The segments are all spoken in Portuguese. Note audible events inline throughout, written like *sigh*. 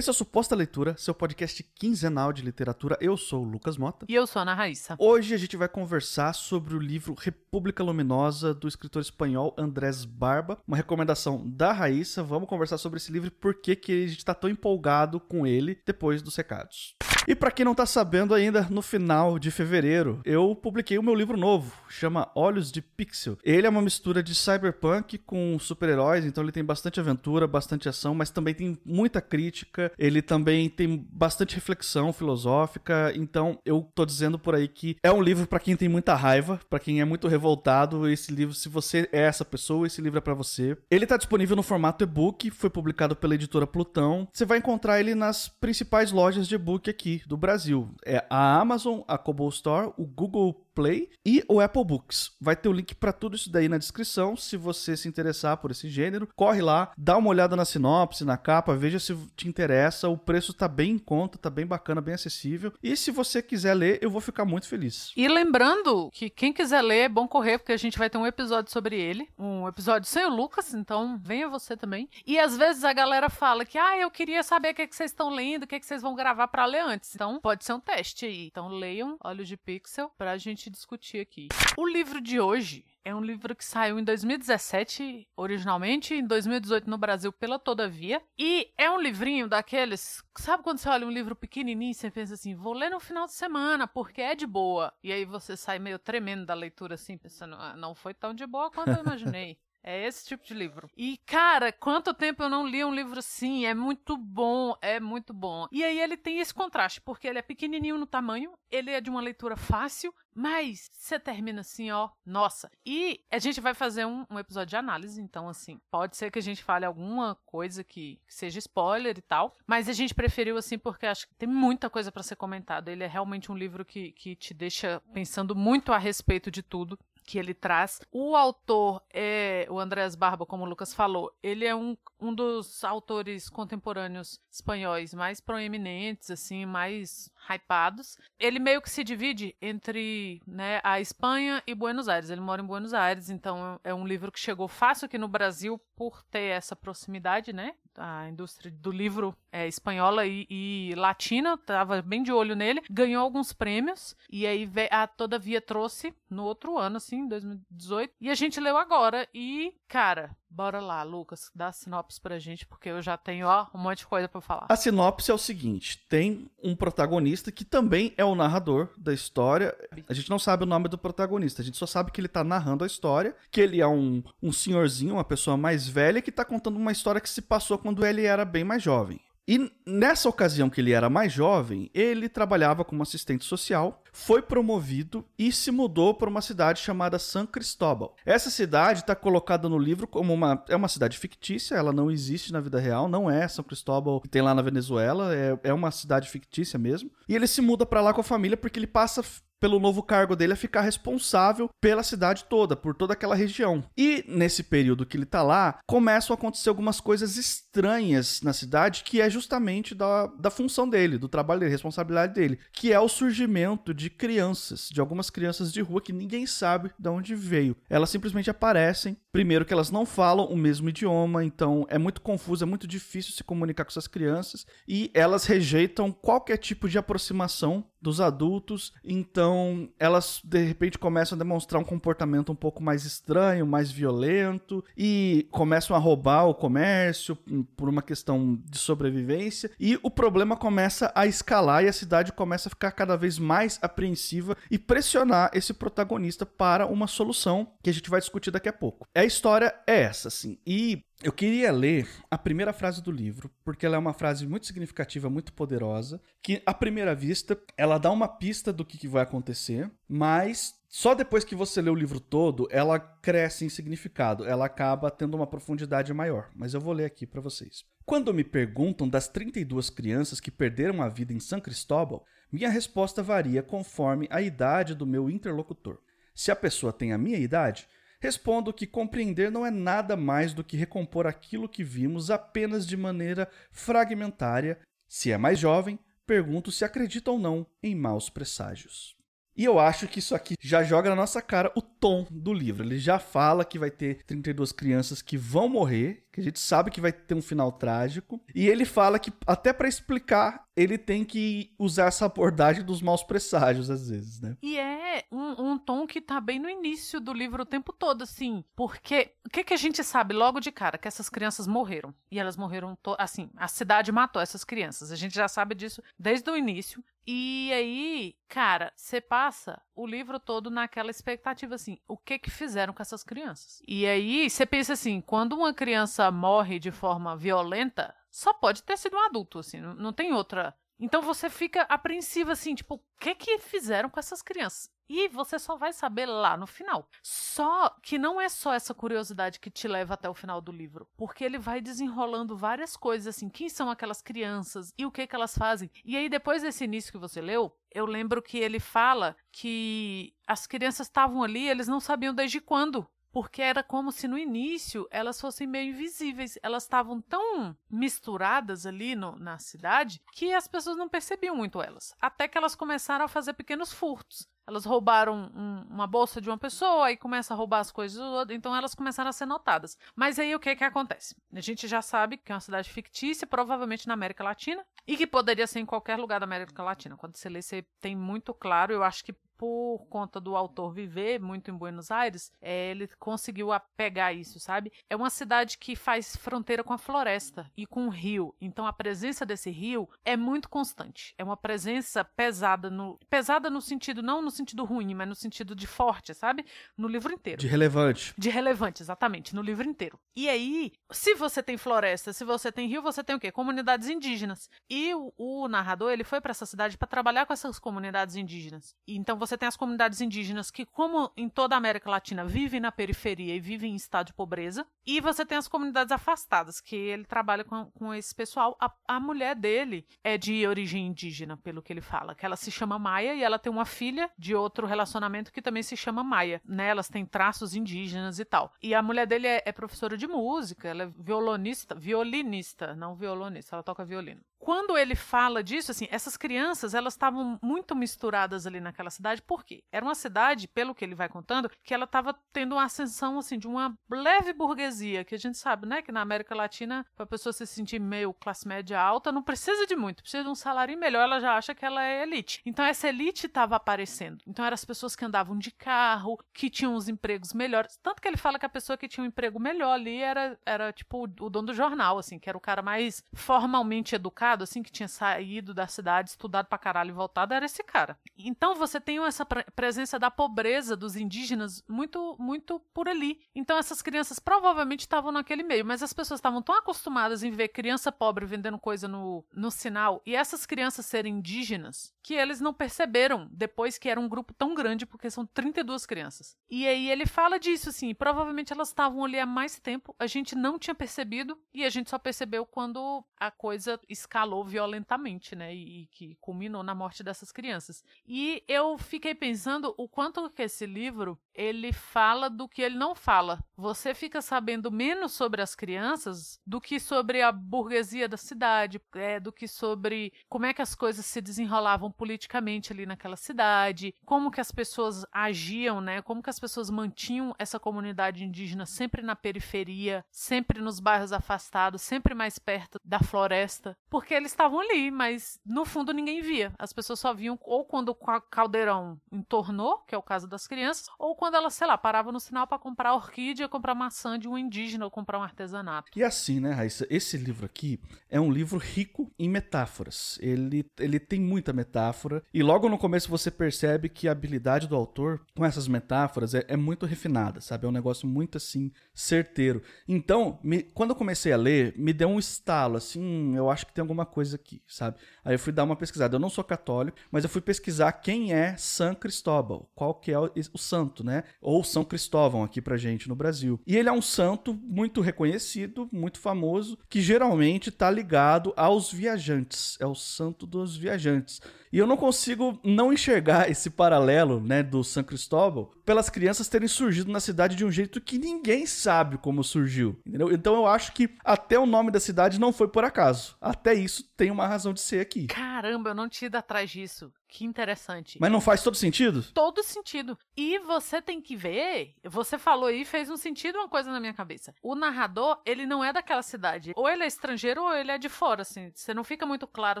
Esse é o Suposta Leitura, seu podcast quinzenal de literatura. Eu sou o Lucas Mota. E eu sou a Ana Raíssa. Hoje a gente vai conversar sobre o livro República Luminosa, do escritor espanhol Andrés Barba. Uma recomendação da Raíssa. Vamos conversar sobre esse livro e por que, que a gente está tão empolgado com ele depois dos recados. E para quem não tá sabendo ainda, no final de fevereiro, eu publiquei o meu livro novo, chama Olhos de Pixel. Ele é uma mistura de cyberpunk com super-heróis, então ele tem bastante aventura, bastante ação, mas também tem muita crítica, ele também tem bastante reflexão filosófica, então eu tô dizendo por aí que é um livro para quem tem muita raiva, para quem é muito revoltado, esse livro, se você é essa pessoa, esse livro é para você. Ele tá disponível no formato e-book, foi publicado pela editora Plutão. Você vai encontrar ele nas principais lojas de e-book aqui do Brasil. É a Amazon, a Kobo Store, o Google Play e o Apple Books. Vai ter o link para tudo isso daí na descrição, se você se interessar por esse gênero. Corre lá, dá uma olhada na sinopse, na capa, veja se te interessa. O preço tá bem em conta, tá bem bacana, bem acessível. E se você quiser ler, eu vou ficar muito feliz. E lembrando que quem quiser ler, é bom correr, porque a gente vai ter um episódio sobre ele. Um episódio sem o Lucas, então venha você também. E às vezes a galera fala que, ah, eu queria saber o que, é que vocês estão lendo, o que, é que vocês vão gravar para ler antes. Então pode ser um teste aí. Então leiam Olhos de Pixel pra gente discutir aqui. O livro de hoje é um livro que saiu em 2017, originalmente, em 2018 no Brasil pela Todavia. E é um livrinho daqueles. Sabe quando você olha um livro pequenininho e você pensa assim, vou ler no final de semana, porque é de boa. E aí você sai meio tremendo da leitura, assim, pensando, ah, não foi tão de boa quanto eu imaginei. *laughs* É esse tipo de livro. E, cara, quanto tempo eu não li um livro assim? É muito bom, é muito bom. E aí ele tem esse contraste, porque ele é pequenininho no tamanho, ele é de uma leitura fácil, mas você termina assim, ó, nossa. E a gente vai fazer um, um episódio de análise, então, assim, pode ser que a gente fale alguma coisa que, que seja spoiler e tal, mas a gente preferiu assim porque acho que tem muita coisa para ser comentada. Ele é realmente um livro que, que te deixa pensando muito a respeito de tudo que ele traz. O autor é o Andrés Barba, como o Lucas falou, ele é um, um dos autores contemporâneos espanhóis mais proeminentes, assim, mais hypados. Ele meio que se divide entre né, a Espanha e Buenos Aires. Ele mora em Buenos Aires, então é um livro que chegou fácil aqui no Brasil por ter essa proximidade, né? A indústria do livro é, espanhola e, e latina, tava bem de olho nele, ganhou alguns prêmios, e aí a Todavia trouxe no outro ano, assim, 2018, e a gente leu agora, e, cara, Bora lá, Lucas, dá a sinopse pra gente, porque eu já tenho, ó, um monte de coisa para falar. A sinopse é o seguinte: tem um protagonista que também é o narrador da história. A gente não sabe o nome do protagonista, a gente só sabe que ele tá narrando a história, que ele é um, um senhorzinho, uma pessoa mais velha, que tá contando uma história que se passou quando ele era bem mais jovem. E nessa ocasião que ele era mais jovem, ele trabalhava como assistente social, foi promovido e se mudou para uma cidade chamada San Cristóbal. Essa cidade está colocada no livro como uma é uma cidade fictícia, ela não existe na vida real, não é São Cristóbal que tem lá na Venezuela, é, é uma cidade fictícia mesmo. E ele se muda para lá com a família porque ele passa pelo novo cargo dele, a ficar responsável pela cidade toda, por toda aquela região. E nesse período que ele tá lá, começam a acontecer algumas coisas estranhas na cidade, que é justamente da, da função dele, do trabalho dele, responsabilidade dele, que é o surgimento de crianças, de algumas crianças de rua que ninguém sabe de onde veio. Elas simplesmente aparecem. Primeiro que elas não falam o mesmo idioma, então é muito confuso, é muito difícil se comunicar com essas crianças e elas rejeitam qualquer tipo de aproximação dos adultos, então elas de repente começam a demonstrar um comportamento um pouco mais estranho, mais violento e começam a roubar o comércio por uma questão de sobrevivência e o problema começa a escalar e a cidade começa a ficar cada vez mais apreensiva e pressionar esse protagonista para uma solução que a gente vai discutir daqui a pouco. A história é essa, assim. E eu queria ler a primeira frase do livro, porque ela é uma frase muito significativa, muito poderosa, que à primeira vista ela dá uma pista do que, vai acontecer, mas só depois que você lê o livro todo, ela cresce em significado, ela acaba tendo uma profundidade maior. Mas eu vou ler aqui para vocês. Quando me perguntam das 32 crianças que perderam a vida em São Cristóbal, minha resposta varia conforme a idade do meu interlocutor. Se a pessoa tem a minha idade, Respondo que compreender não é nada mais do que recompor aquilo que vimos apenas de maneira fragmentária. Se é mais jovem, pergunto se acredita ou não em maus presságios. E eu acho que isso aqui já joga na nossa cara o tom do livro. Ele já fala que vai ter 32 crianças que vão morrer, que a gente sabe que vai ter um final trágico. E ele fala que, até para explicar, ele tem que usar essa abordagem dos maus presságios, às vezes, né? E é um, um tom que tá bem no início do livro o tempo todo, assim. Porque o que, que a gente sabe logo de cara? Que essas crianças morreram. E elas morreram, assim, a cidade matou essas crianças. A gente já sabe disso desde o início. E aí, cara, você passa o livro todo naquela expectativa assim, o que que fizeram com essas crianças? E aí, você pensa assim, quando uma criança morre de forma violenta, só pode ter sido um adulto, assim, não, não tem outra. Então você fica apreensivo assim, tipo, o que que fizeram com essas crianças? E você só vai saber lá no final. Só que não é só essa curiosidade que te leva até o final do livro, porque ele vai desenrolando várias coisas assim, quem são aquelas crianças e o que que elas fazem. E aí depois desse início que você leu, eu lembro que ele fala que as crianças estavam ali, eles não sabiam desde quando porque era como se no início elas fossem meio invisíveis. Elas estavam tão misturadas ali no, na cidade que as pessoas não percebiam muito elas. Até que elas começaram a fazer pequenos furtos. Elas roubaram um, uma bolsa de uma pessoa e começa a roubar as coisas do outro, então elas começaram a ser notadas. Mas aí o que que acontece? A gente já sabe que é uma cidade fictícia, provavelmente na América Latina, e que poderia ser em qualquer lugar da América Latina. Quando você lê, você tem muito claro, eu acho que por conta do autor viver muito em Buenos Aires, é, ele conseguiu pegar isso, sabe? É uma cidade que faz fronteira com a floresta e com o rio. Então a presença desse rio é muito constante. É uma presença pesada no pesada no sentido não no sentido ruim, mas no sentido de forte, sabe? No livro inteiro. De relevante. De relevante, exatamente, no livro inteiro. E aí, se você tem floresta, se você tem rio, você tem o quê? Comunidades indígenas. E o, o narrador, ele foi para essa cidade para trabalhar com essas comunidades indígenas. E então você tem as comunidades indígenas que, como em toda a América Latina, vivem na periferia e vivem em estado de pobreza. E você tem as comunidades afastadas, que ele trabalha com, com esse pessoal. A, a mulher dele é de origem indígena, pelo que ele fala, que ela se chama Maia e ela tem uma filha de outro relacionamento que também se chama Maia. Né? Elas têm traços indígenas e tal. E a mulher dele é, é professora de música, ela é violonista, violinista, não violonista, ela toca violino quando ele fala disso, assim, essas crianças, elas estavam muito misturadas ali naquela cidade, por quê? Era uma cidade, pelo que ele vai contando, que ela estava tendo uma ascensão, assim, de uma leve burguesia, que a gente sabe, né, que na América Latina, para a pessoa se sentir meio classe média alta, não precisa de muito, precisa de um salário melhor, ela já acha que ela é elite. Então, essa elite estava aparecendo. Então, eram as pessoas que andavam de carro, que tinham os empregos melhores. Tanto que ele fala que a pessoa que tinha um emprego melhor ali era, era tipo, o dono do jornal, assim, que era o cara mais formalmente educado assim, que tinha saído da cidade, estudado pra caralho e voltado, era esse cara. Então você tem essa pre presença da pobreza dos indígenas muito, muito por ali. Então essas crianças provavelmente estavam naquele meio, mas as pessoas estavam tão acostumadas em ver criança pobre vendendo coisa no, no sinal e essas crianças serem indígenas que eles não perceberam depois que era um grupo tão grande, porque são 32 crianças. E aí ele fala disso, assim, provavelmente elas estavam ali há mais tempo, a gente não tinha percebido e a gente só percebeu quando a coisa escalou violentamente, né? E, e que culminou na morte dessas crianças. E eu fiquei pensando o quanto que esse livro ele fala do que ele não fala. Você fica sabendo menos sobre as crianças do que sobre a burguesia da cidade, é, do que sobre como é que as coisas se desenrolavam politicamente ali naquela cidade, como que as pessoas agiam, né? Como que as pessoas mantinham essa comunidade indígena sempre na periferia, sempre nos bairros afastados, sempre mais perto da floresta, porque eles estavam ali, mas no fundo ninguém via. As pessoas só viam ou quando o caldeirão entornou, que é o caso das crianças, ou quando elas, sei lá, paravam no sinal para comprar orquídea, comprar maçã de um indígena ou comprar um artesanato. E assim, né, Raíssa, esse livro aqui é um livro rico em metáforas. Ele, ele tem muita metáfora metáfora. E logo no começo você percebe que a habilidade do autor com essas metáforas é, é muito refinada, sabe? É um negócio muito assim, certeiro. Então, me, quando eu comecei a ler, me deu um estalo, assim, hum, eu acho que tem alguma coisa aqui, sabe? Aí eu fui dar uma pesquisada. Eu não sou católico, mas eu fui pesquisar quem é San Cristóbal, qual que é o, o santo, né? Ou São Cristóvão aqui pra gente no Brasil. E ele é um santo muito reconhecido, muito famoso, que geralmente tá ligado aos viajantes. É o santo dos viajantes. E eu não consigo não enxergar esse paralelo, né, do São Cristóbal pelas crianças terem surgido na cidade de um jeito que ninguém sabe como surgiu, entendeu? Então eu acho que até o nome da cidade não foi por acaso. Até isso tem uma razão de ser aqui. Caramba, eu não tinha ido atrás disso. Que interessante. Mas não faz todo sentido? Todo sentido. E você tem que ver, você falou aí, fez um sentido uma coisa na minha cabeça. O narrador, ele não é daquela cidade. Ou ele é estrangeiro ou ele é de fora, assim. Você não fica muito claro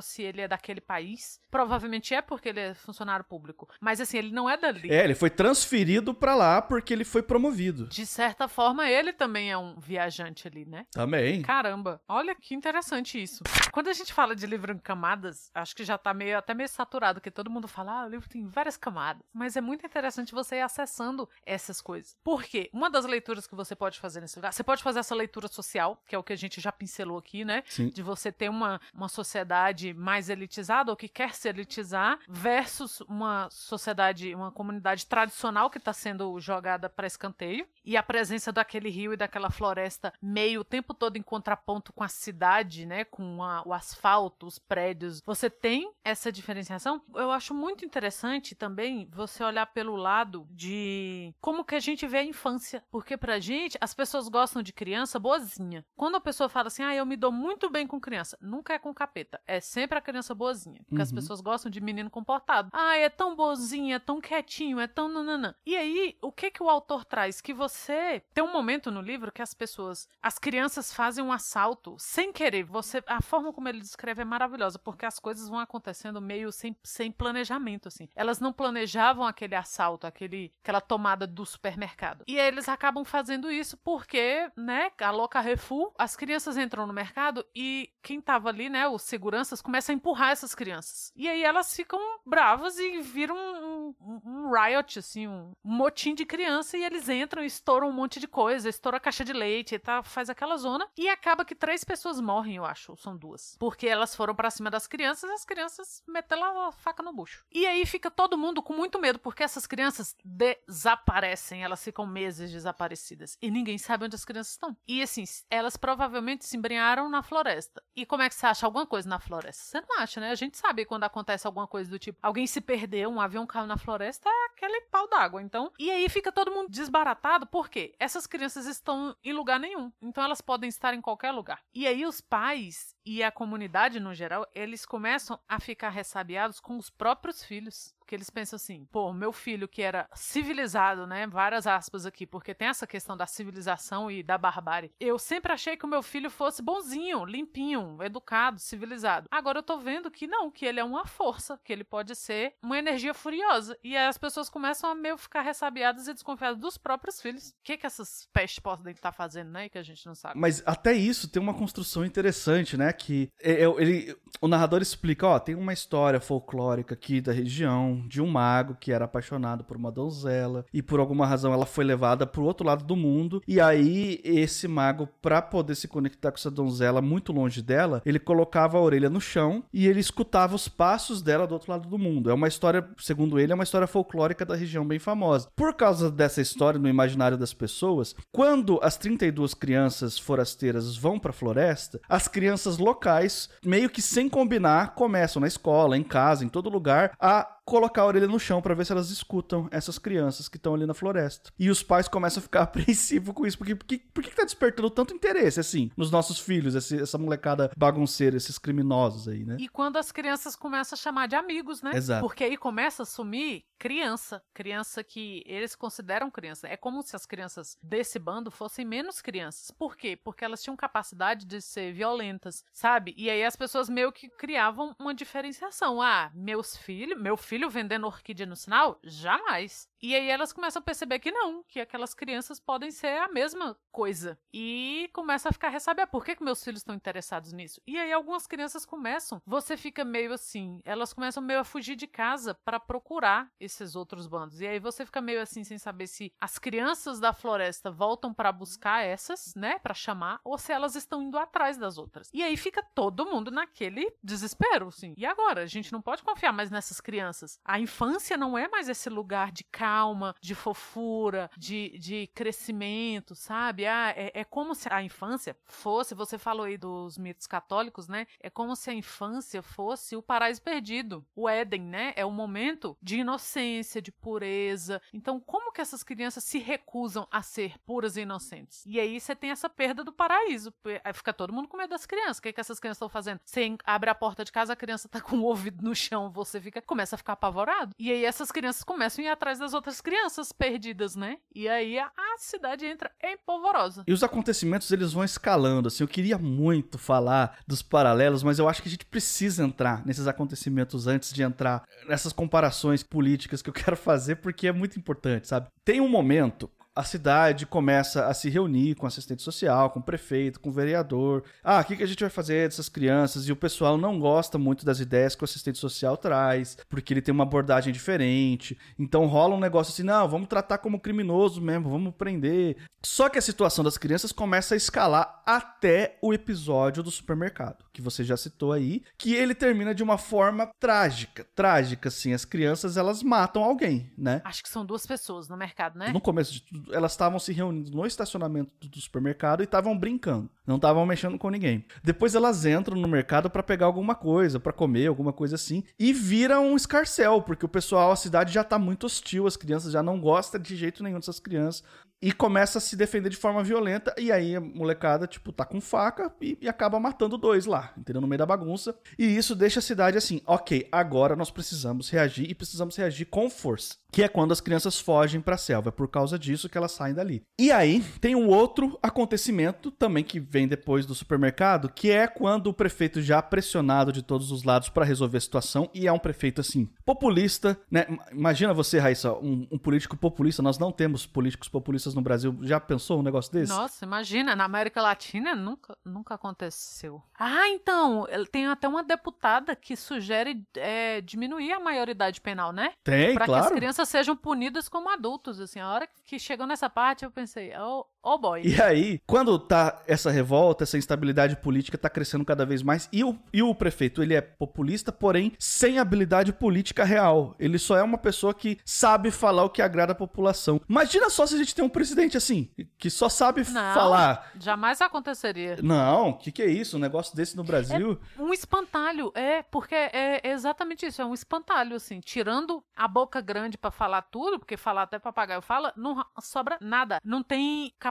se ele é daquele país. Provavelmente é porque ele é funcionário público. Mas assim, ele não é dali. É, ele foi transferido para lá porque ele foi promovido. De certa forma, ele também é um viajante ali, né? Também. Caramba, olha que interessante isso. Quando a gente fala de livro em camadas, acho que já tá meio até meio saturado, que todo mundo fala, ah, o livro tem várias camadas. Mas é muito interessante você ir acessando essas coisas. Por quê? Uma das leituras que você pode fazer nesse lugar, você pode fazer essa leitura social, que é o que a gente já pincelou aqui, né? Sim. De você ter uma, uma sociedade mais elitizada ou que quer se elitizar, versus uma sociedade, uma comunidade tradicional que está sendo jogada para escanteio. E a presença daquele rio e daquela floresta meio o tempo todo em contraponto com a cidade, né? Com a, o asfalto, os prédios. Você tem essa diferenciação? Eu acho muito interessante também você olhar pelo lado de como que a gente vê a infância. Porque pra gente, as pessoas gostam de criança boazinha. Quando a pessoa fala assim, ah, eu me dou muito bem com criança, nunca é com capeta. É sempre a criança boazinha. Porque as Uhum. pessoas gostam de menino comportado. Ah, é tão boazinho, é tão quietinho, é tão nananã. E aí, o que que o autor traz? Que você tem um momento no livro que as pessoas, as crianças fazem um assalto sem querer. Você, a forma como ele descreve é maravilhosa, porque as coisas vão acontecendo meio sem, sem planejamento, assim. Elas não planejavam aquele assalto, aquele, aquela tomada do supermercado. E eles acabam fazendo isso porque, né, alô Carrefour, as crianças entram no mercado e quem tava ali, né, os seguranças, começam a empurrar essas crianças. E aí elas ficam bravas e viram um, um, um riot, assim, um, motim de criança e eles entram e estouram um monte de coisa, estoura a caixa de leite, tá, faz aquela zona e acaba que três pessoas morrem, eu acho, ou são duas. Porque elas foram pra cima das crianças e as crianças meteram a faca no bucho. E aí fica todo mundo com muito medo, porque essas crianças desaparecem, elas ficam meses desaparecidas e ninguém sabe onde as crianças estão. E assim, elas provavelmente se embrenharam na floresta. E como é que você acha alguma coisa na floresta? Você não acha, né? A gente sabe quando acontece alguma coisa do tipo, alguém se perdeu, um avião caiu na floresta, é aquele pau d'água. Então, e aí fica todo mundo desbaratado, porque essas crianças estão em lugar nenhum. Então elas podem estar em qualquer lugar. E aí os pais e a comunidade no geral, eles começam a ficar ressabiados com os próprios filhos. Porque eles pensam assim, pô, meu filho que era civilizado, né? Várias aspas aqui, porque tem essa questão da civilização e da barbárie. Eu sempre achei que o meu filho fosse bonzinho, limpinho, educado, civilizado. Agora eu tô vendo que não, que ele é uma força, que ele pode ser uma energia furiosa. E aí as pessoas começam a meio ficar ressabiadas e desconfiadas dos próprios filhos. O que que essas pestes podem estar fazendo, né? Que a gente não sabe. Mas até isso tem uma construção interessante, né? Que é- é- ele, o narrador explica, ó, tem uma história folclórica aqui da região de um mago que era apaixonado por uma donzela e por alguma razão ela foi levada pro outro lado do mundo e aí esse mago pra poder se conectar com essa donzela muito longe dela, ele colocava a orelha no chão e ele escutava os passos dela do outro lado do mundo. É uma história, segundo ele, é uma história folclórica da região bem famosa. Por causa dessa história no imaginário das pessoas, quando as 32 crianças forasteiras vão pra floresta, as crianças locais, meio que sem combinar, começam na escola, em casa, em todo lugar, a colocar a orelha no chão pra ver se elas escutam essas crianças que estão ali na floresta. E os pais começam a ficar *laughs* apreensivos com isso, porque por que tá despertando tanto interesse, assim, nos nossos filhos, esse- essa molecada bagunceira, esses criminosos aí, né? E quando as crianças começam a chamar de amigos, né? Exato. Porque aí começa a sumir criança. Criança que eles consideram criança. É como se as crianças desse bando fossem menos crianças. Por quê? Porque elas tinham capacidade de ser violentas, sabe? E aí as pessoas meio que criavam uma diferenciação. Ah, meus filhos, meu filho vendendo orquídea no sinal? Jamais. E aí elas começam a perceber que não, que aquelas crianças podem ser a mesma coisa. E começa a ficar ressabiar. Por que, que meus filhos estão interessados nisso? E aí algumas crianças começam, você fica meio assim, elas começam meio a fugir de casa para procurar esses outros bandos. E aí você fica meio assim sem saber se as crianças da floresta voltam para buscar essas, né, para chamar, ou se elas estão indo atrás das outras. E aí fica todo mundo naquele desespero, assim. E agora? A gente não pode confiar mais nessas crianças. A infância não é mais esse lugar de calma calma, de fofura, de, de crescimento, sabe? Ah, é, é como se a infância fosse, você falou aí dos mitos católicos, né? É como se a infância fosse o paraíso perdido, o Éden, né? É o momento de inocência, de pureza. Então, como que essas crianças se recusam a ser puras e inocentes? E aí você tem essa perda do paraíso. Aí fica todo mundo com medo das crianças. O que, é que essas crianças estão fazendo? Você abre a porta de casa, a criança tá com o ouvido no chão, você fica começa a ficar apavorado. E aí essas crianças começam a ir atrás das outras crianças perdidas, né? E aí a cidade entra em polvorosa. E os acontecimentos eles vão escalando, assim. Eu queria muito falar dos paralelos, mas eu acho que a gente precisa entrar nesses acontecimentos antes de entrar nessas comparações políticas que eu *laughs* quero fazer, porque é muito importante, sabe? Tem um momento a cidade começa a se reunir com assistente social, com prefeito, com vereador. Ah, o que, que a gente vai fazer dessas crianças? E o pessoal não gosta muito das ideias que o assistente social traz, porque ele tem uma abordagem diferente. Então rola um negócio assim: não, vamos tratar como criminoso mesmo, vamos prender. Só que a situação das crianças começa a escalar até o episódio do supermercado, que você já citou aí, que ele termina de uma forma trágica. Trágica, assim. As crianças elas matam alguém, né? Acho que são duas pessoas no mercado, né? No começo de tudo elas estavam se reunindo no estacionamento do supermercado e estavam brincando. Não estavam mexendo com ninguém. Depois elas entram no mercado para pegar alguma coisa, para comer, alguma coisa assim, e vira um escarcel, porque o pessoal, a cidade já tá muito hostil, as crianças já não gostam de jeito nenhum dessas crianças e começa a se defender de forma violenta, e aí a molecada, tipo, tá com faca e, e, acaba matando dois lá, entendeu? No meio da bagunça. E isso deixa a cidade assim, ok, agora nós precisamos reagir e precisamos reagir com força. Que é quando as crianças fogem pra selva. É por causa disso que elas saem dali. E aí tem um outro acontecimento também que vem depois do supermercado, que é quando o prefeito já pressionado de todos os lados para resolver a situação, e é um prefeito assim, populista, né? Imagina você, Raíssa, um, um político populista. Nós não temos políticos populistas no Brasil. Já pensou um negócio desse? Nossa, imagina, na América Latina nunca, nunca aconteceu. Ah, então, tem até uma deputada que sugere é, diminuir a maioridade penal, né? Tem, pra claro. que as crianças sejam punidas como adultos, assim. A hora que chegou nessa parte, eu pensei, oh, oh boy. E aí, quando tá essa revolta, essa instabilidade política tá crescendo cada vez mais, e o, e o prefeito, ele é populista, porém sem habilidade política real. Ele só é uma pessoa que sabe falar o que agrada a população. Imagina só se a gente tem um presidente assim, que só sabe Não, falar. Jamais aconteceria. Não, o que, que é isso? Um negócio desse no Brasil? É um espantalho, é, porque é exatamente isso, é um espantalho, assim, tirando a boca grande para falar tudo, porque falar até papagaio fala, não sobra nada. Não tem capacidade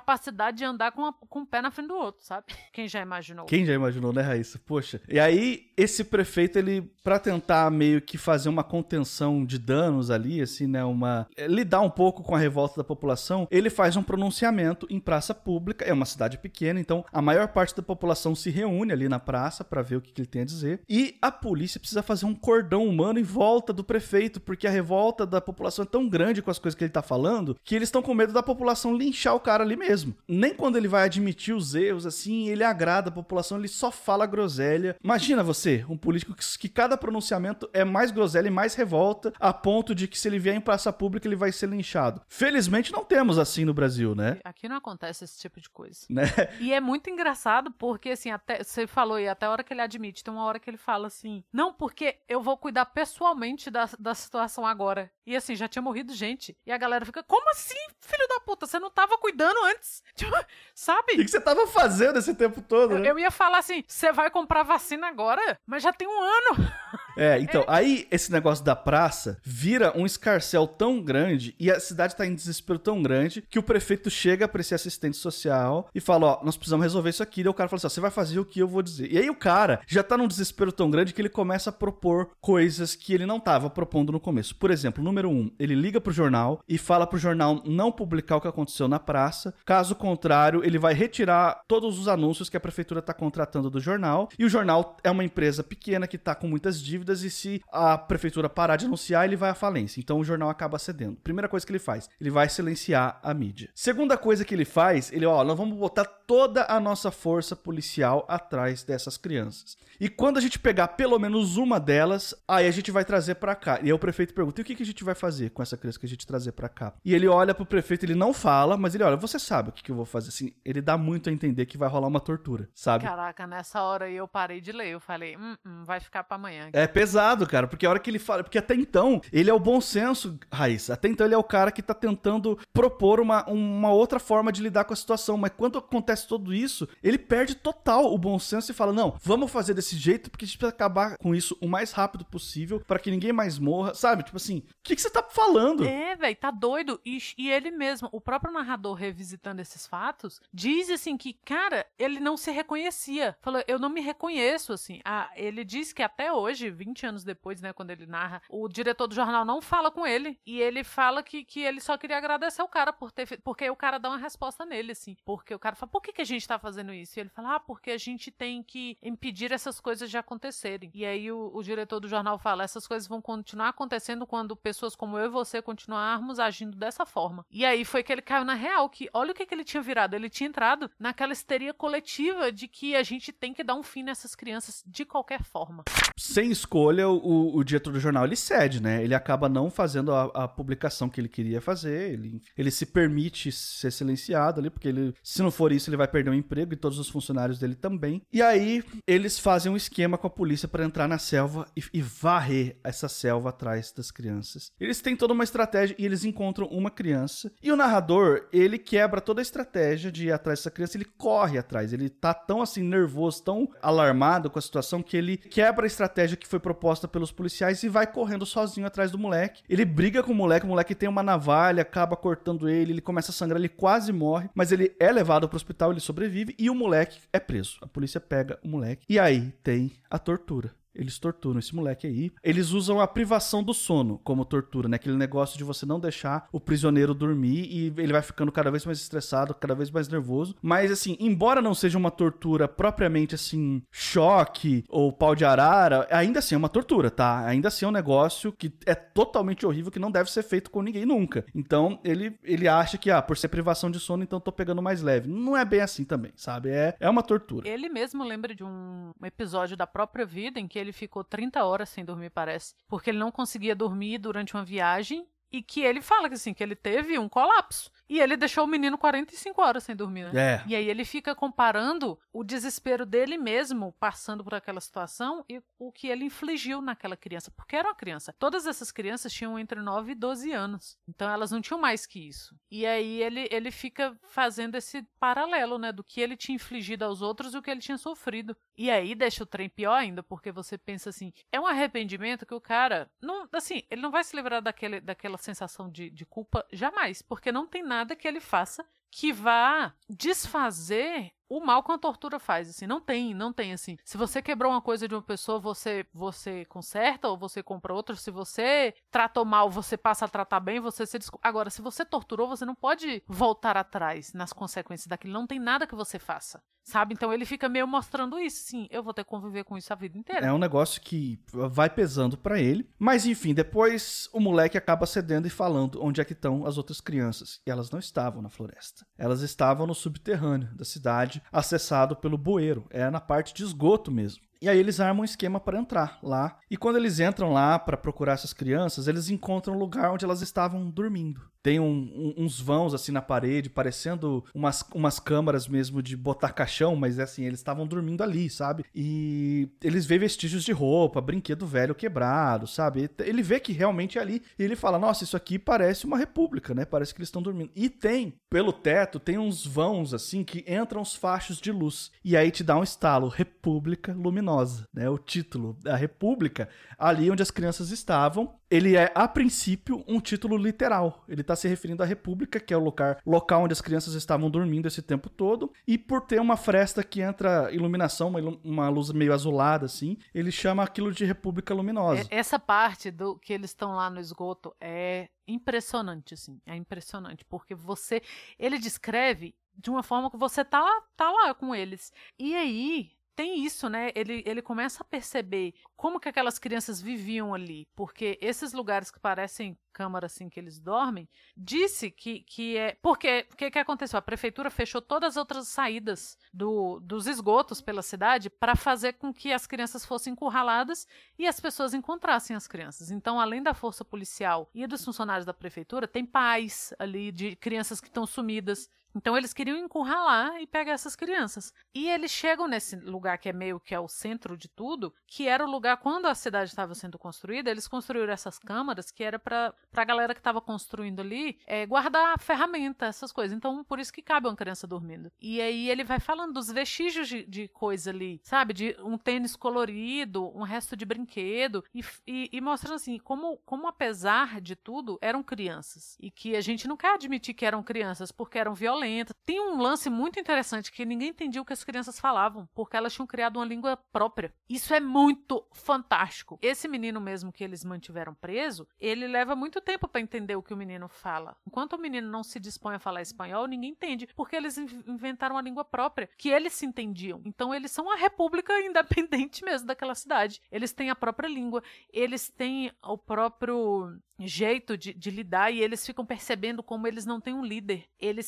de andar com, a, com um pé na frente do outro, sabe? Quem já imaginou? Quem já imaginou, né, Raíssa? Poxa. E aí, esse prefeito, ele, para tentar meio que fazer uma contenção de danos ali, assim, né, uma. É, lidar um pouco com a revolta da população, ele faz um pronunciamento em praça pública. É uma cidade pequena, então a maior parte da população se reúne ali na praça para ver o que, que, ele tem a dizer. E a polícia precisa fazer um cordão humano em volta do prefeito, porque a revolta da população é tão grande com as coisas que ele tá falando que eles estão com medo da população linchar o cara ali mesmo. Nem quando ele vai admitir os erros, assim, ele agrada a população, ele só fala groselha. Imagina você, um político que, que cada pronunciamento é mais groselha e mais revolta, a ponto de que se ele vier em praça pública ele vai ser linchado. Felizmente não temos assim no Brasil, né? Aqui não acontece esse tipo de coisa. Né? E é muito engraçado porque, assim, até você falou aí, até a hora que ele admite, tem uma hora que ele fala assim: não, porque eu vou cuidar pessoalmente da, da situação agora. E assim, já tinha morrido gente. E a galera fica: como assim, filho da puta? Você não tava cuidando antes? *laughs* Tipo, sabe? O que, que você tava fazendo esse tempo todo? Né? Eu, eu ia falar assim: você vai comprar vacina agora? Mas já tem um ano. *laughs* É, então, é. aí esse negócio da praça vira um escarcel tão grande e a cidade tá em desespero tão grande que o prefeito chega pra esse assistente social e fala: Ó, nós precisamos resolver isso aqui. Daí o cara fala assim: você vai fazer o que eu vou dizer. E aí o cara já tá num desespero tão grande que ele começa a propor coisas que ele não tava propondo no começo. Por exemplo, número um, ele liga pro jornal e fala pro jornal não publicar o que aconteceu na praça. Caso contrário, ele vai retirar todos os anúncios que a prefeitura tá contratando do jornal. E o jornal é uma empresa pequena que tá com muitas dívidas dívidas e se a prefeitura parar de anunciar, ele vai à falência. Então o jornal acaba cedendo. Primeira coisa que ele faz, ele vai silenciar a mídia. Segunda coisa que ele faz, ele, ó, nós vamos botar toda a nossa força policial atrás dessas crianças. E quando a gente pegar pelo menos uma delas, aí a gente vai trazer para cá. E aí o prefeito pergunta: "E o que, que a gente vai fazer com essa criança que a gente trazer para cá?" E ele olha pro prefeito, ele não fala, mas ele olha: "Você sabe o que, que eu vou fazer?" Assim, ele dá muito a entender que vai rolar uma tortura, sabe? Caraca, nessa hora eu parei de ler, eu falei: "Hum, hum vai ficar para amanhã." É pesado, cara, porque a hora que ele fala. Porque até então, ele é o bom senso, Raíssa. Até então, ele é o cara que tá tentando propor uma, uma outra forma de lidar com a situação. Mas quando acontece tudo isso, ele perde total o bom senso e fala: não, vamos fazer desse jeito, porque a gente precisa acabar com isso o mais rápido possível para que ninguém mais morra, sabe? Tipo assim, o que, que você tá falando? É, velho, tá doido. E, e ele mesmo, o próprio narrador revisitando esses fatos, diz assim que, cara, ele não se reconhecia. Falou, eu não me reconheço, assim. Ah, ele diz que até hoje, 20 anos depois, né, quando ele narra, o diretor do jornal não fala com ele. E ele fala que, que ele só queria agradecer o cara por ter feito. Porque o cara dá uma resposta nele, assim. Porque o cara fala, por que, que a gente tá fazendo isso? E ele fala, ah, porque a gente tem que impedir essas coisas de acontecerem. E aí o, o diretor do jornal fala, essas coisas vão continuar acontecendo quando pessoas como eu e você continuarmos agindo dessa forma. E aí foi que ele caiu na real, que olha o que, que ele tinha virado. Ele tinha entrado naquela histeria coletiva de que a gente tem que dar um fim nessas crianças de qualquer forma. Sem escolha, o, o diretor do jornal ele cede, né? Ele acaba não fazendo a, a publicação que ele queria fazer. Ele, ele se permite ser silenciado ali, porque ele, se não for isso, ele vai perder o emprego e todos os funcionários dele também. E aí eles fazem um esquema com a polícia para entrar na selva e, e varrer essa selva atrás das crianças. Eles têm toda uma estratégia e eles encontram uma criança. E o narrador, ele quebra toda a estratégia de ir atrás dessa criança, ele corre atrás. Ele tá tão assim nervoso, tão alarmado com a situação que ele quebra a estratégia que foi proposta pelos policiais e vai correndo sozinho atrás do moleque. Ele briga com o moleque, o moleque tem uma navalha, acaba cortando ele, ele começa a sangrar, ele quase morre, mas ele é levado para o hospital, ele sobrevive e o moleque é preso. A polícia pega o moleque e aí tem a tortura. Eles torturam esse moleque aí. Eles usam a privação do sono como tortura, né? Aquele negócio de você não deixar o prisioneiro dormir e ele vai ficando cada vez mais estressado, cada vez mais nervoso. Mas, assim, embora não seja uma tortura propriamente, assim, choque ou pau de arara, ainda assim é uma tortura, tá? Ainda assim é um negócio que é totalmente horrível, que não deve ser feito com ninguém nunca. Então, ele, ele acha que, ah, por ser privação de sono, então tô pegando mais leve. Não é bem assim também, sabe? É, é uma tortura. Ele mesmo lembra de um episódio da própria vida em que ele ele ficou 30 horas sem dormir, parece. Porque ele não conseguia dormir durante uma viagem e que ele fala que assim, que ele teve um colapso. E ele deixou o menino 45 horas sem dormir, né? É. E aí ele fica comparando o desespero dele mesmo passando por aquela situação e o que ele infligiu naquela criança. Porque era uma criança. Todas essas crianças tinham entre 9 e 12 anos. Então elas não tinham mais que isso. E aí ele, ele fica fazendo esse paralelo, né? Do que ele tinha infligido aos outros e o que ele tinha sofrido. E aí deixa o trem pior ainda, porque você pensa assim: é um arrependimento que o cara. não Assim, ele não vai se livrar daquele, daquela sensação de, de culpa jamais. Porque não tem nada nada que ele faça que vá desfazer o mal que a tortura faz, assim, não tem, não tem, assim. Se você quebrou uma coisa de uma pessoa, você você conserta ou você compra outra. Se você tratou mal, você passa a tratar bem, você se desculpa. Agora, se você torturou, você não pode voltar atrás nas consequências daquilo. Não tem nada que você faça, sabe? Então ele fica meio mostrando isso, sim. Eu vou ter que conviver com isso a vida inteira. É um negócio que vai pesando para ele. Mas enfim, depois o moleque acaba cedendo e falando onde é que estão as outras crianças. E elas não estavam na floresta. Elas estavam no subterrâneo da cidade acessado pelo bueiro. É na parte de esgoto mesmo. E aí eles armam um esquema para entrar lá. E quando eles entram lá para procurar essas crianças, eles encontram um lugar onde elas estavam dormindo. Tem um, um, uns vãos assim na parede, parecendo umas, umas câmaras mesmo de botar caixão, mas assim, eles estavam dormindo ali, sabe? E eles veem vestígios de roupa, brinquedo velho quebrado, sabe? Ele vê que realmente é ali e ele fala: Nossa, isso aqui parece uma república, né? Parece que eles estão dormindo. E tem, pelo teto, tem uns vãos assim que entram os fachos de luz. E aí te dá um estalo: República Luminosa, né? O título, a República, ali onde as crianças estavam ele é, a princípio, um título literal. Ele está se referindo à República, que é o local, local onde as crianças estavam dormindo esse tempo todo. E por ter uma fresta que entra iluminação, uma, uma luz meio azulada, assim, ele chama aquilo de República Luminosa. Essa parte do que eles estão lá no esgoto é impressionante, assim. É impressionante, porque você. Ele descreve de uma forma que você tá, tá lá com eles. E aí, tem isso, né? Ele, ele começa a perceber como que aquelas crianças viviam ali, porque esses lugares que parecem câmara assim que eles dormem, disse que, que é. Porque o que, que aconteceu? A prefeitura fechou todas as outras saídas do, dos esgotos pela cidade para fazer com que as crianças fossem encurraladas e as pessoas encontrassem as crianças. Então, além da força policial e dos funcionários da prefeitura, tem pais ali de crianças que estão sumidas. Então eles queriam encurralar e pegar essas crianças. E eles chegam nesse lugar que é meio que é o centro de tudo, que era o lugar quando a cidade estava sendo construída, eles construíram essas câmaras que era para a galera que estava construindo ali é, guardar ferramenta, essas coisas. Então por isso que cabe uma criança dormindo. E aí ele vai falando dos vestígios de, de coisa ali, sabe? De um tênis colorido, um resto de brinquedo e, e, e mostrando assim como, como apesar de tudo eram crianças e que a gente não quer admitir que eram crianças porque eram violentas violenta. Tem um lance muito interessante que ninguém entendia o que as crianças falavam, porque elas tinham criado uma língua própria. Isso é muito fantástico. Esse menino mesmo que eles mantiveram preso, ele leva muito tempo para entender o que o menino fala. Enquanto o menino não se dispõe a falar espanhol, ninguém entende, porque eles inventaram uma língua própria, que eles se entendiam. Então eles são uma república *laughs* independente mesmo daquela cidade. Eles têm a própria língua, eles têm o próprio jeito de, de, lidar e eles ficam percebendo como eles não têm um líder. Eles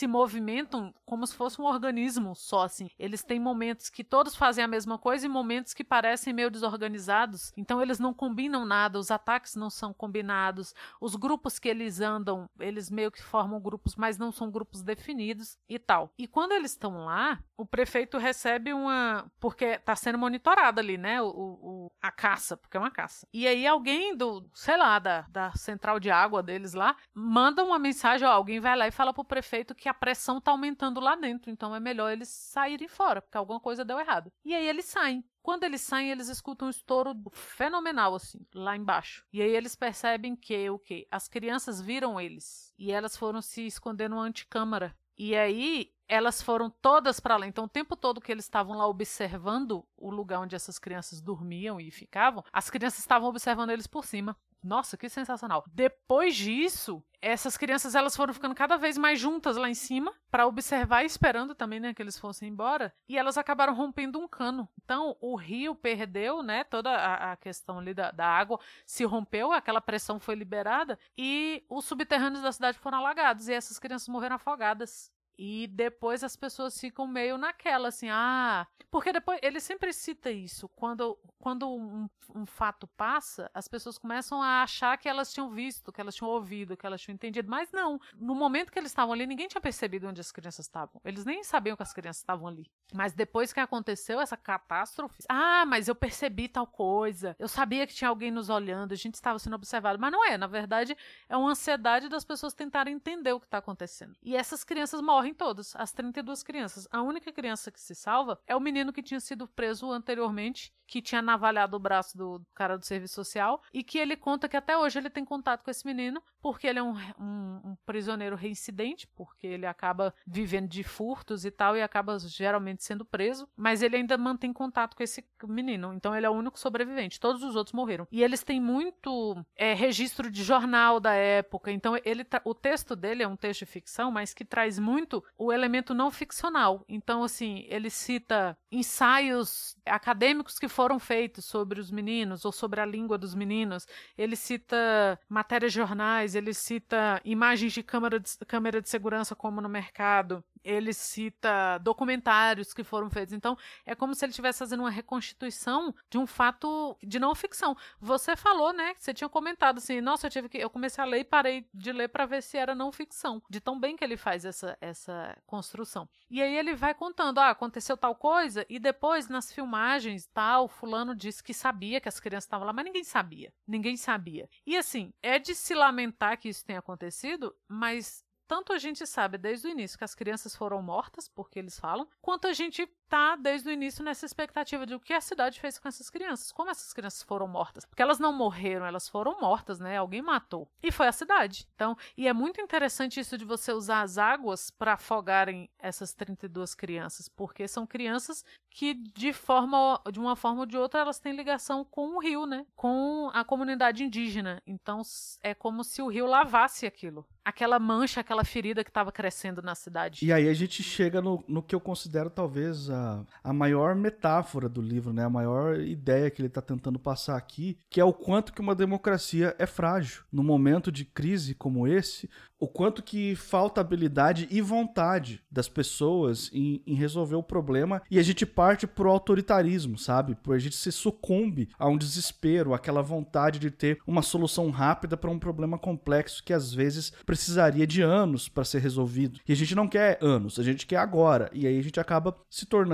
se movimentam como se fosse um organismo só, assim. Eles têm momentos que todos fazem a mesma coisa e momentos que parecem meio desorganizados. Então eles não combinam nada, os ataques não são combinados, os grupos que eles andam, eles meio que formam grupos, mas não são grupos definidos e tal. E quando eles estão lá, o prefeito recebe uma. Porque tá sendo monitorada ali, né? O, o, a caça, porque é uma caça. E aí alguém do, sei lá, da, da central de água deles lá, manda uma mensagem, ó, alguém vai lá e fala pro prefeito que a pressão tá aumentando lá dentro, então é melhor eles saírem fora, porque alguma coisa deu errado. E aí eles saem. Quando eles saem, eles escutam um estouro fenomenal, assim, lá embaixo. E aí eles percebem que o quê? As crianças viram eles. E elas foram se esconder numa anticâmara. E aí elas foram todas para lá. Então, o tempo todo que eles estavam lá observando o lugar onde essas crianças dormiam e ficavam, as crianças estavam observando eles por cima. Nossa, que sensacional. Depois disso, essas crianças elas foram ficando cada vez mais juntas lá em cima para observar, esperando também, né, que eles fossem embora, e elas acabaram rompendo um cano. Então, o rio perdeu, né, toda a, a questão ali da, da, água se rompeu, aquela pressão foi liberada e os subterrâneos da cidade foram alagados e essas crianças morreram afogadas. E depois as pessoas ficam meio naquela, assim, ah. Porque depois ele sempre cita isso. Quando, quando um, um, fato passa, as pessoas começam a achar que elas tinham visto, que elas tinham ouvido, que elas tinham entendido. Mas não. No momento que eles estavam ali, ninguém tinha percebido onde as crianças estavam. Eles nem sabiam que as crianças estavam ali. Mas depois que aconteceu essa catástrofe, ah, mas eu percebi tal coisa. Eu sabia que tinha alguém nos olhando, a gente estava sendo observado. Mas não é. Na verdade, é uma ansiedade das pessoas tentarem entender o que está acontecendo. E essas crianças morrem morrem todos, as 32 crianças. A única criança que se salva é o menino que tinha sido preso anteriormente, que tinha navalhado o braço do cara do serviço social, e que ele conta que até hoje ele tem contato com esse menino, porque ele é um, um, um prisioneiro reincidente, porque ele acaba vivendo de furtos e tal, e acaba geralmente sendo preso, mas ele ainda mantém contato com esse menino, então ele é o único sobrevivente, todos os outros morreram. E eles têm muito é, registro de jornal da época, então ele o texto dele é um texto de ficção, mas que traz muito o elemento não ficcional. Então, assim, ele cita ensaios acadêmicos que foram feitos sobre os meninos ou sobre a língua dos meninos. Ele cita matérias de jornais, ele cita imagens de câmera de, câmera de segurança como no mercado ele cita documentários que foram feitos. Então, é como se ele estivesse fazendo uma reconstituição de um fato de não ficção. Você falou, né? Você tinha comentado assim, nossa, eu tive que eu comecei a ler e parei de ler para ver se era não ficção, de tão bem que ele faz essa essa construção. E aí ele vai contando, ah, aconteceu tal coisa e depois nas filmagens, tal, fulano disse que sabia que as crianças estavam lá, mas ninguém sabia. Ninguém sabia. E assim, é de se lamentar que isso tenha acontecido, mas tanto a gente sabe desde o início que as crianças foram mortas, porque eles falam, quanto a gente tá desde o início nessa expectativa de o que a cidade fez com essas crianças, como essas crianças foram mortas. Porque elas não morreram, elas foram mortas, né? Alguém matou. E foi a cidade. Então, e é muito interessante isso de você usar as águas para afogarem essas 32 crianças, porque são crianças que de forma de uma forma ou de outra elas têm ligação com o rio, né? Com a comunidade indígena. Então, é como se o rio lavasse aquilo. Aquela mancha, aquela ferida que estava crescendo na cidade. E aí a gente chega no, no que eu considero talvez a a, maior metáfora do livro, né? A maior ideia que ele está tentando passar aqui, que é o quanto que uma democracia é frágil. No momento de crise como esse, o quanto que falta habilidade e vontade das pessoas em, em resolver o problema e a gente parte pro autoritarismo, sabe? Por a gente se sucumbe a um desespero, aquela vontade de ter uma solução rápida para um problema complexo que às vezes precisaria de anos para ser resolvido. E a gente não quer anos, a gente quer agora. E aí a gente acaba se tornando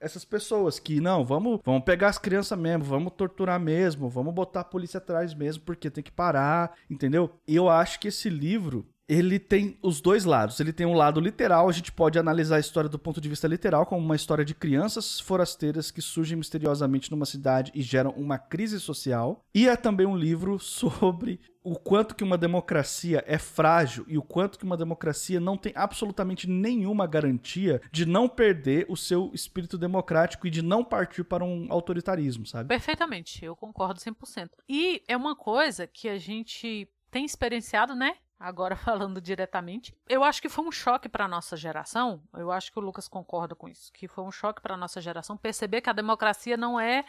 essas pessoas que não, vamos, vamos pegar as crianças mesmo, vamos torturar mesmo, vamos botar a polícia atrás mesmo porque tem que parar, entendeu? Eu acho que esse livro ele tem os dois lados. Ele tem um lado literal, a gente pode analisar a história do ponto de vista literal, como uma história de crianças forasteiras que surgem misteriosamente numa cidade e geram uma crise social. E é também um livro *laughs* sobre o quanto que uma democracia é frágil e o quanto que uma democracia não tem absolutamente nenhuma garantia de não perder o seu espírito democrático e de não partir para um autoritarismo, sabe? Perfeitamente, eu concordo 100%. E é uma coisa que a gente tem experienciado, né? Agora *laughs* falando diretamente. Eu acho que foi um choque para nossa geração. Eu acho que o Lucas concorda com isso, que foi um choque para nossa geração perceber que a democracia não é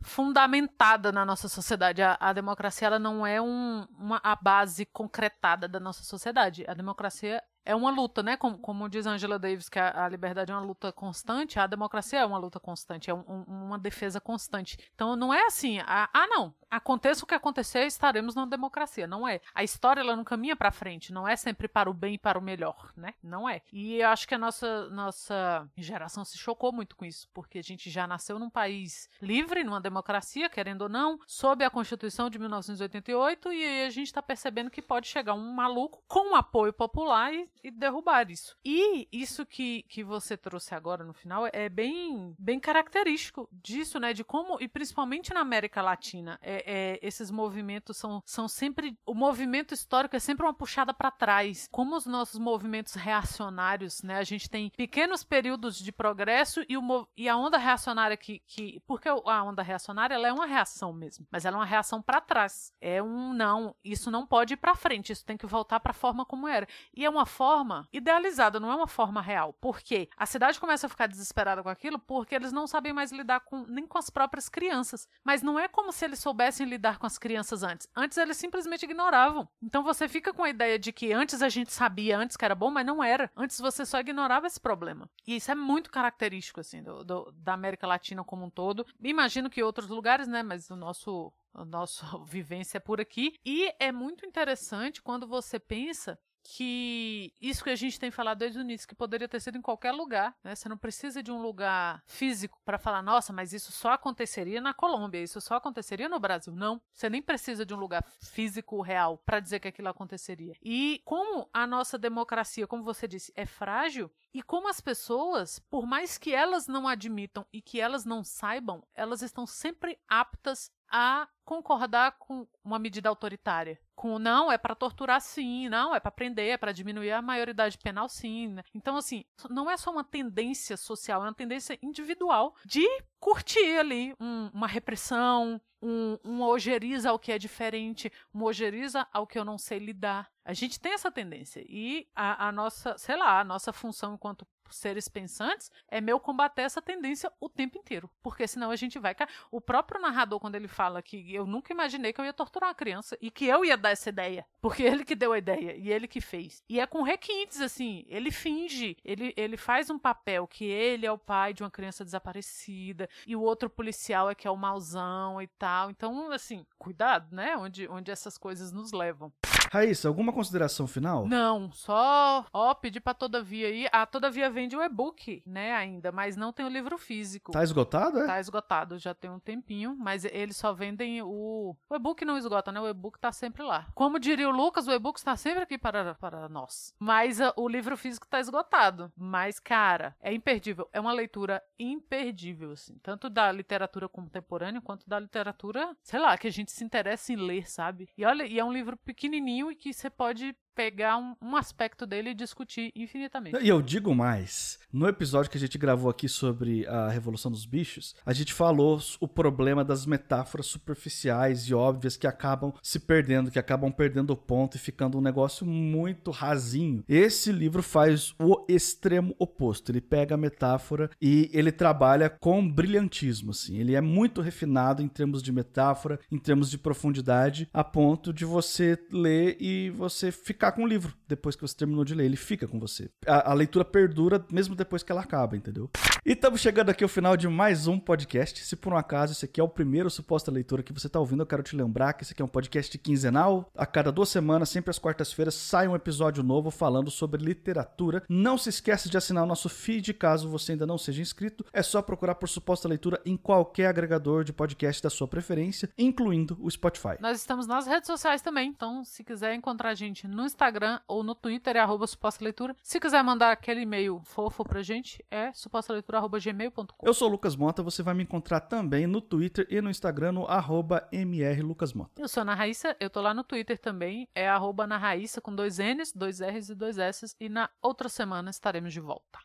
fundamentada na nossa sociedade. A, a democracia ela não é um, uma, a base concretada da nossa sociedade. A democracia é uma luta, né? Como, como diz Angela Davis, que a, a, liberdade é uma luta constante, a democracia é uma luta constante, é um, um, uma defesa constante. Então não é assim, ah, ah, não, aconteça o que acontecer, estaremos na democracia. Não é. A história ela não caminha para frente, não é sempre para o bem e para o melhor, né? Não é. E eu acho que a nossa, nossa geração se chocou muito com isso, porque a gente já nasceu num país livre, numa democracia, querendo ou não, sob a Constituição de 1988, e aí a gente está percebendo que pode chegar um maluco com apoio popular e, e derrubar isso. E isso que, que você trouxe agora no final é bem, bem característico disso, né? De como, e principalmente na América Latina, é, é, esses movimentos são, são sempre. O movimento histórico é sempre uma puxada para trás. Como os nossos movimentos reacionários, né? A gente tem pequenos períodos de progresso e, o, e a onda reacionária que. que porque a onda reacionária ela é uma reação mesmo, mas ela é uma reação para trás. É um não, isso não pode ir para frente, isso tem que voltar para a forma como era. E é uma forma idealizada, não é uma forma real. Por quê? A cidade começa a ficar desesperada com aquilo porque eles não sabem mais lidar com, nem com as próprias crianças. Mas não é como se eles soubessem lidar com as crianças antes. Antes eles simplesmente ignoravam. Então você fica com a ideia de que antes a gente sabia antes que era bom, mas não era. Antes você só ignorava esse problema. E isso é muito característico, assim, do, do, da América Latina como um todo. Imagino que outros lugares, né? Mas o nosso a nossa *laughs* vivência é por aqui. E é muito interessante quando você pensa que isso que a gente tem falado desde o início, que poderia ter sido em qualquer lugar, né? Você não precisa de um lugar físico para falar, nossa, mas isso só aconteceria na Colômbia, isso só aconteceria no Brasil. Não, você nem precisa de um lugar físico real para dizer que aquilo aconteceria. E como a nossa democracia, como você disse, é frágil, e como as pessoas, por mais que elas não admitam e que elas não saibam, elas estão sempre aptas a concordar com uma medida autoritária. Com não, é para torturar sim, não, é para prender, é para diminuir a maioridade penal sim. Então, assim, não é só uma tendência social, é uma tendência individual de curtir ali um, uma repressão, um, um ojeriza ao que é diferente, um ojeriza ao que eu não sei lidar. A gente tem essa tendência. E a, a nossa, sei lá, a nossa função enquanto seres pensantes, é meu combater essa tendência o tempo inteiro. Porque senão a gente vai. O próprio narrador, quando ele fala que eu nunca imaginei que eu ia torturar uma criança e que eu ia dar essa ideia. Porque *laughs* ele que deu a ideia e ele que fez. E é com requintes, assim. Ele finge, ele, ele faz um papel que ele é o pai de uma criança desaparecida e o outro policial é que é o mauzão e tal. Então, assim, cuidado, né? Onde, onde essas coisas nos levam. Raíssa, alguma consideração final? Não, só ó, pedir pra Todavia aí. A Todavia vende o e-book, né, ainda, mas não tem o livro físico. Tá esgotado, é? Tá esgotado, já tem um tempinho, mas eles só vendem o. O e-book não esgota, né? O e-book tá sempre lá. Como diria o Lucas, o e-book está sempre aqui para, para nós. Mas uh, o livro físico tá esgotado. Mas, cara, é imperdível. É uma leitura imperdível, assim. Tanto da literatura contemporânea quanto da literatura, sei lá, que a gente se interessa em ler, sabe? E olha, e é um livro pequenininho e que você pode pegar um, um aspecto dele e discutir infinitamente. E eu digo mais. No episódio que a gente gravou aqui sobre a Revolução dos Bichos, a gente falou o problema das metáforas superficiais e óbvias que acabam se perdendo, que acabam perdendo o ponto e ficando um negócio muito rasinho. Esse livro faz o extremo oposto. Ele pega a metáfora e ele trabalha com brilhantismo, assim. Ele é muito refinado em termos de metáfora, em termos de profundidade, a ponto de você ler e você ficar com o livro depois que você terminou de ler. Ele fica com você. A, a leitura perdura mesmo depois que ela acaba, entendeu? E estamos chegando aqui ao final de mais um podcast. Se por um acaso esse aqui é o primeiro suposta leitura que você está ouvindo, eu quero te lembrar que esse aqui é um podcast quinzenal. A cada duas semanas, sempre às quartas-feiras, sai um episódio novo falando sobre literatura. Não se esqueça de assinar o nosso feed caso você ainda não seja inscrito. É só procurar por suposta leitura em qualquer agregador de podcast da sua preferência, incluindo o Spotify. Nós estamos nas redes sociais também, então se quiser encontrar a gente no Instagram ou no Twitter é arroba suposta leitura. Se quiser mandar aquele e-mail fofo pra gente, é supostaleitura.gmail.com. Eu sou o Lucas Mota, você vai me encontrar também no Twitter e no Instagram no arroba mrlucasmota. Eu sou a Ana Raíssa, eu tô lá no Twitter também, é arroba Ana Raíssa com dois N's, dois R's e dois S's, e na outra semana estaremos de volta.